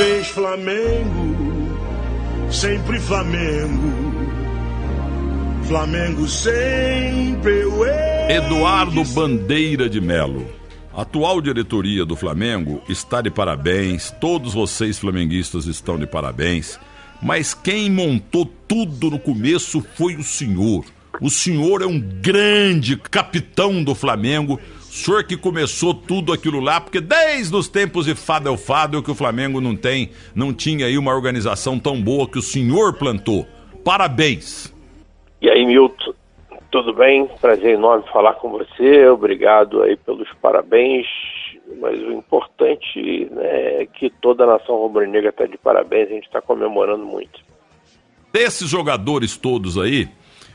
vez Flamengo, sempre Flamengo. Flamengo sempre eu Eduardo Bandeira de Melo. Atual diretoria do Flamengo está de parabéns, todos vocês flamenguistas estão de parabéns, mas quem montou tudo no começo foi o senhor. O senhor é um grande capitão do Flamengo, o senhor que começou tudo aquilo lá, porque desde os tempos de Fadel Fadel que o Flamengo não tem, não tinha aí uma organização tão boa que o senhor plantou. Parabéns. E aí, Milton, tudo bem? Prazer enorme falar com você. Obrigado aí pelos parabéns. Mas o importante né, é que toda a nação rubro-negra está de parabéns. A gente está comemorando muito. Desses jogadores todos aí,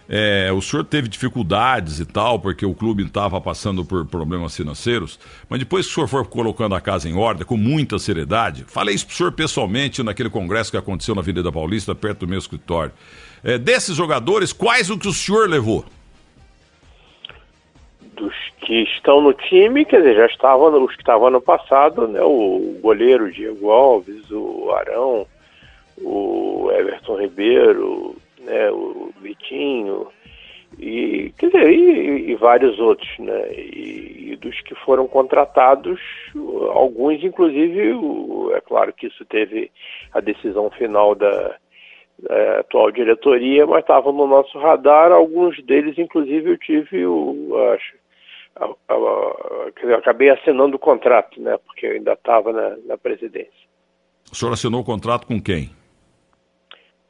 é, o senhor teve dificuldades e tal, porque o clube estava passando por problemas financeiros, mas depois que o senhor for colocando a casa em ordem, com muita seriedade, falei isso para o senhor pessoalmente naquele congresso que aconteceu na Avenida Paulista, perto do meu escritório. É, desses jogadores, quais o que o senhor levou? Dos que estão no time, quer dizer, já estavam os que estavam no passado, né? O goleiro Diego Alves, o Arão, o Everton Ribeiro, né, o Vitinho, e, quer dizer, e, e vários outros, né? E, e, dos que foram contratados, alguns, inclusive, o, é claro que isso teve a decisão final da, da atual diretoria, mas estavam no nosso radar, alguns deles, inclusive, eu tive o. Acho, a, a, a, eu acabei assinando o contrato, né? Porque eu ainda estava na, na presidência. O senhor assinou o contrato com quem?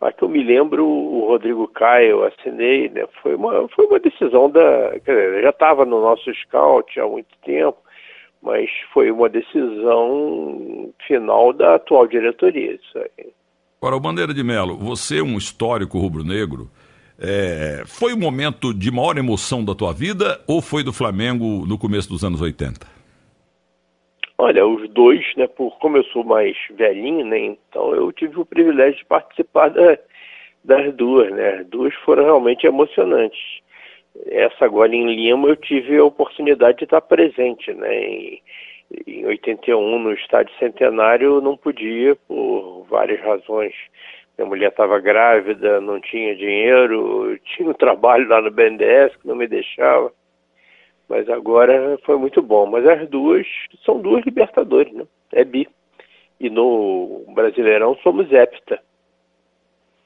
Mas que eu me lembro, o Rodrigo Caio, eu assinei, né? Foi uma, foi uma decisão da. Quer dizer, já estava no nosso scout há muito tempo, mas foi uma decisão final da atual diretoria. Isso aí. Agora, o Bandeira de Melo, você um histórico rubro-negro. É, foi o momento de maior emoção da tua vida ou foi do Flamengo no começo dos anos 80? Olha, os dois, né, por como eu sou mais velhinho, né, então eu tive o privilégio de participar da, das duas, né, as duas foram realmente emocionantes. Essa agora em Lima eu tive a oportunidade de estar presente, né, em, em 81 no estádio Centenário eu não podia por várias razões. Minha mulher estava grávida, não tinha dinheiro, tinha um trabalho lá no BNDES que não me deixava. Mas agora foi muito bom. Mas as duas são duas Libertadores, né? É bi. E no Brasileirão somos hepta.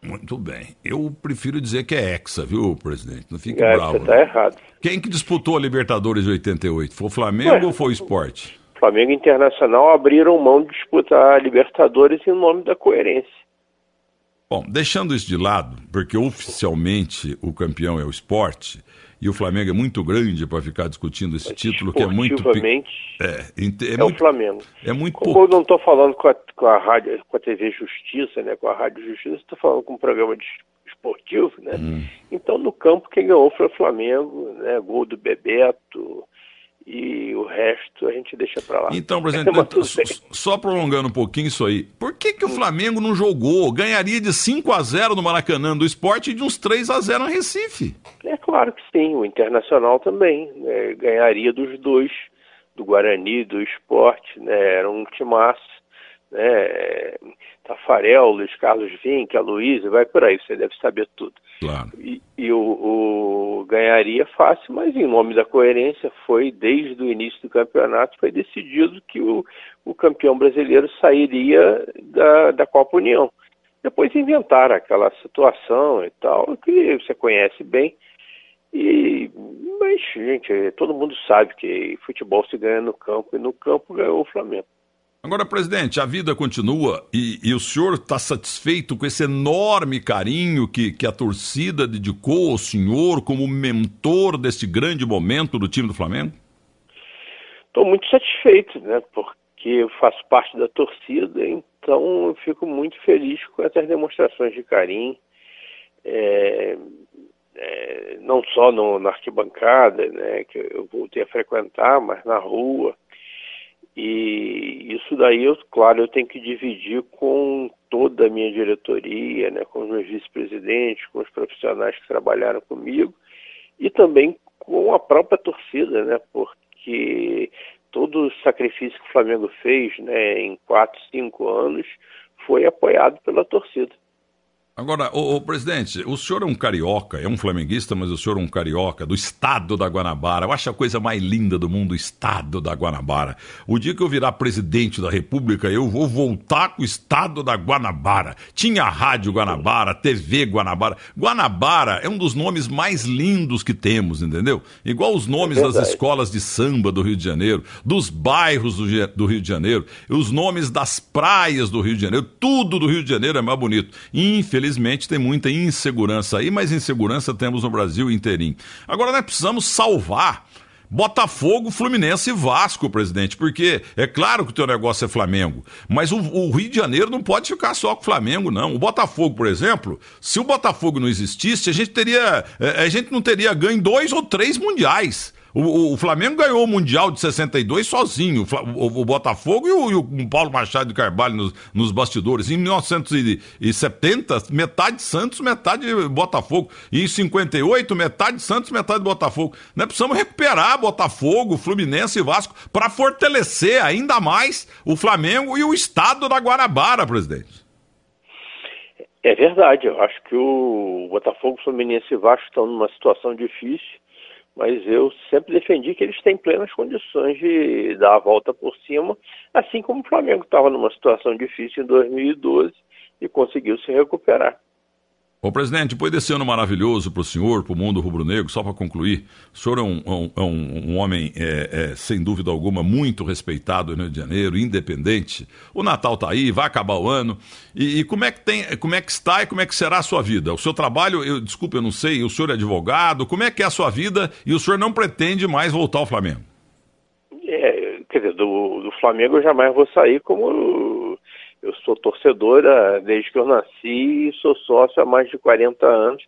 Muito bem. Eu prefiro dizer que é hexa, viu, presidente? Não fique é, bravo. Você tá errado. Quem que disputou a Libertadores de 88? Foi o Flamengo Ué, ou foi o Esporte? Flamengo Internacional abriram mão de disputar a Libertadores em nome da coerência. Bom, deixando isso de lado, porque oficialmente o campeão é o esporte, e o Flamengo é muito grande para ficar discutindo esse título que é muito é, é, é muito, o Flamengo. É muito Como pouco. eu não estou falando com a, com a rádio, com a TV Justiça, né, com a Rádio Justiça, estou falando com um programa de esportivo, né? Hum. Então no campo quem ganhou foi o Flamengo, né? Gol do Bebeto, e o resto a gente deixa para lá. Então, presidente, então, só prolongando um pouquinho isso aí, por que, que o Flamengo não jogou? Ganharia de 5 a 0 no Maracanã do esporte e de uns 3 a 0 no Recife. É claro que sim, o Internacional também né? ganharia dos dois, do Guarani, do esporte, né? era um timaço, né? Tafarel, Luiz Carlos Vinck, a Luísa, vai por aí, você deve saber tudo. Claro. E, e o, o, ganharia fácil, mas em nome da coerência foi, desde o início do campeonato, foi decidido que o, o campeão brasileiro sairia da, da Copa União. Depois inventaram aquela situação e tal, que você conhece bem. E, mas, gente, todo mundo sabe que futebol se ganha no campo, e no campo ganhou o Flamengo. Agora, presidente, a vida continua e, e o senhor está satisfeito com esse enorme carinho que, que a torcida dedicou ao senhor como mentor desse grande momento do time do Flamengo? Estou muito satisfeito, né? Porque eu faço parte da torcida, então eu fico muito feliz com essas demonstrações de carinho. É, é, não só no, na arquibancada, né, que eu voltei a frequentar, mas na rua. E isso daí, eu, claro, eu tenho que dividir com toda a minha diretoria, né, com os meus vice-presidentes, com os profissionais que trabalharam comigo e também com a própria torcida, né, porque todo o sacrifício que o Flamengo fez né, em quatro, cinco anos foi apoiado pela torcida. Agora, o, presidente, o senhor é um carioca, é um flamenguista, mas o senhor é um carioca do estado da Guanabara. Eu acho a coisa mais linda do mundo o estado da Guanabara. O dia que eu virar presidente da República, eu vou voltar com o estado da Guanabara. Tinha rádio Guanabara, TV Guanabara. Guanabara é um dos nomes mais lindos que temos, entendeu? Igual os nomes é das escolas de samba do Rio de Janeiro, dos bairros do, do Rio de Janeiro, os nomes das praias do Rio de Janeiro, tudo do Rio de Janeiro é mais bonito. Infelizmente, infelizmente, tem muita insegurança aí, mas insegurança temos no Brasil inteirinho. Agora nós precisamos salvar Botafogo, Fluminense e Vasco, presidente, porque é claro que o teu negócio é Flamengo, mas o, o, Rio de Janeiro não pode ficar só com o Flamengo, não. O Botafogo, por exemplo, se o Botafogo não existisse, a gente teria, é, a gente não teria ganho dois ou três mundiais. O, o, Flamengo ganhou o Mundial de 62 sozinho. O, o Botafogo e o, e o, Paulo Machado de Carvalho nos, nos, bastidores. Em 1970, metade Santos, metade Botafogo. E em 58, metade Santos, metade Botafogo. Nós precisamos recuperar Botafogo, Fluminense e Vasco para fortalecer ainda mais o Flamengo e o estado da Guanabara, presidente. É verdade. Eu acho que o Botafogo, Fluminense e Vasco estão numa situação difícil mas eu sempre defendi que eles têm plenas condições de dar a volta por cima, assim como o Flamengo estava numa situação difícil em 2012 e conseguiu se recuperar. Ô presidente, depois desse ano maravilhoso para o senhor, para o mundo rubro-negro, só para concluir, o senhor é um, é um, um homem, é, é, sem dúvida alguma, muito respeitado no Rio de Janeiro, independente. O Natal está aí, vai acabar o ano. E, e, como, é que tem, como é que está e como é que será a sua vida? O seu trabalho, eu, desculpe, eu não sei, o senhor é advogado, como é que é a sua vida e o senhor não pretende mais voltar ao Flamengo? É, quer dizer, do, do Flamengo eu jamais vou sair como eu sou torcedora desde que eu nasci e sou sócio há mais de 40 anos.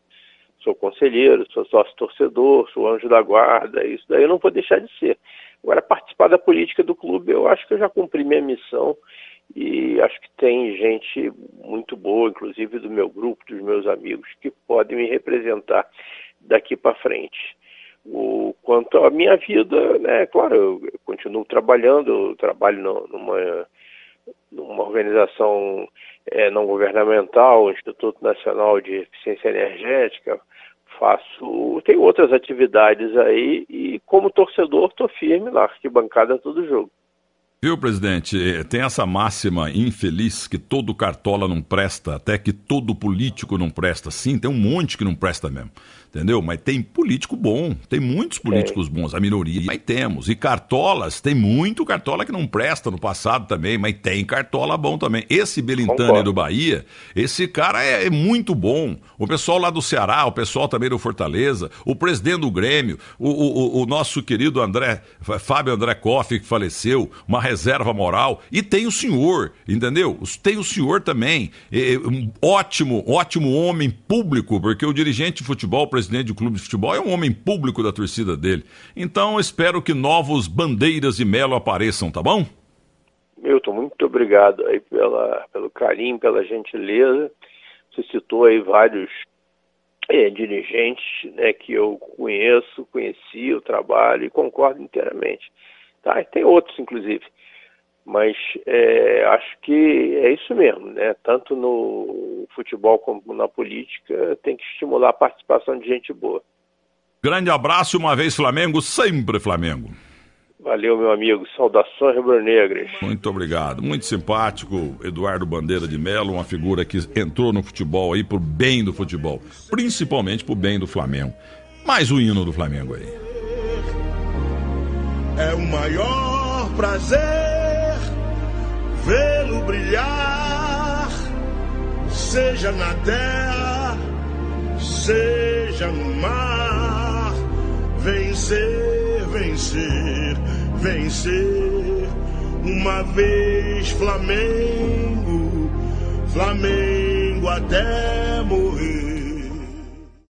Sou conselheiro, sou sócio torcedor, sou anjo da guarda, isso daí eu não vou deixar de ser. Agora, participar da política do clube, eu acho que eu já cumpri minha missão e acho que tem gente muito boa, inclusive do meu grupo, dos meus amigos, que podem me representar daqui para frente. O, quanto à minha vida, né, claro, eu, continuo trabalhando, eu trabalho numa numa organização é, não governamental, o Instituto Nacional de Eficiência Energética, faço, tem outras atividades aí e como torcedor estou firme na arquibancada todo jogo. Viu, presidente? É, tem essa máxima infeliz que todo cartola não presta, até que todo político não presta. Sim, tem um monte que não presta mesmo entendeu? Mas tem político bom, tem muitos políticos é. bons, a minoria, mas temos. E cartolas, tem muito cartola que não presta no passado também, mas tem cartola bom também. Esse Belintani do Bahia, esse cara é, é, muito bom. O pessoal lá do Ceará, o pessoal também do Fortaleza, o presidente do Grêmio, o, o, o nosso querido André, Fábio André Koff, que faleceu, uma reserva moral, e tem o senhor, entendeu? Tem o senhor também, é, um ótimo, ótimo homem público, porque o dirigente de futebol, o presidente do clube de futebol, é um homem público da torcida dele. Então espero que novos bandeiras de Melo apareçam, tá bom? Milton, muito obrigado aí pela, pelo carinho, pela gentileza. Você citou aí vários é, dirigentes né, que eu conheço, conheci o trabalho e concordo inteiramente. Tá? E tem outros, inclusive. Mas é, acho que é isso mesmo, né? Tanto no futebol como na política, tem que estimular a participação de gente boa. Grande abraço, uma vez Flamengo, sempre Flamengo. Valeu, meu amigo. Saudações rubro-negras. Muito obrigado. Muito simpático, Eduardo Bandeira de Mello, uma figura que entrou no futebol aí pro bem do futebol, principalmente pro bem do Flamengo. Mais o hino do Flamengo aí. É o maior prazer vê-lo brilhar, seja na terra, seja no mar. Vencer, vencer, vencer. Uma vez Flamengo, Flamengo até morrer.